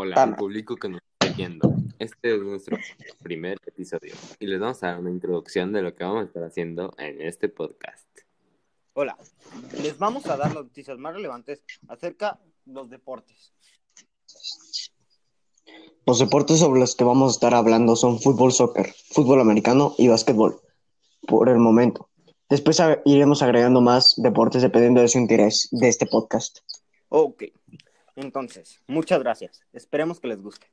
Hola al público que nos está viendo. Este es nuestro primer episodio y les vamos a dar una introducción de lo que vamos a estar haciendo en este podcast. Hola, les vamos a dar las noticias más relevantes acerca de los deportes. Los deportes sobre los que vamos a estar hablando son fútbol, soccer, fútbol americano y básquetbol, por el momento. Después iremos agregando más deportes dependiendo de su interés de este podcast. Ok, entonces, muchas gracias. Esperemos que les guste.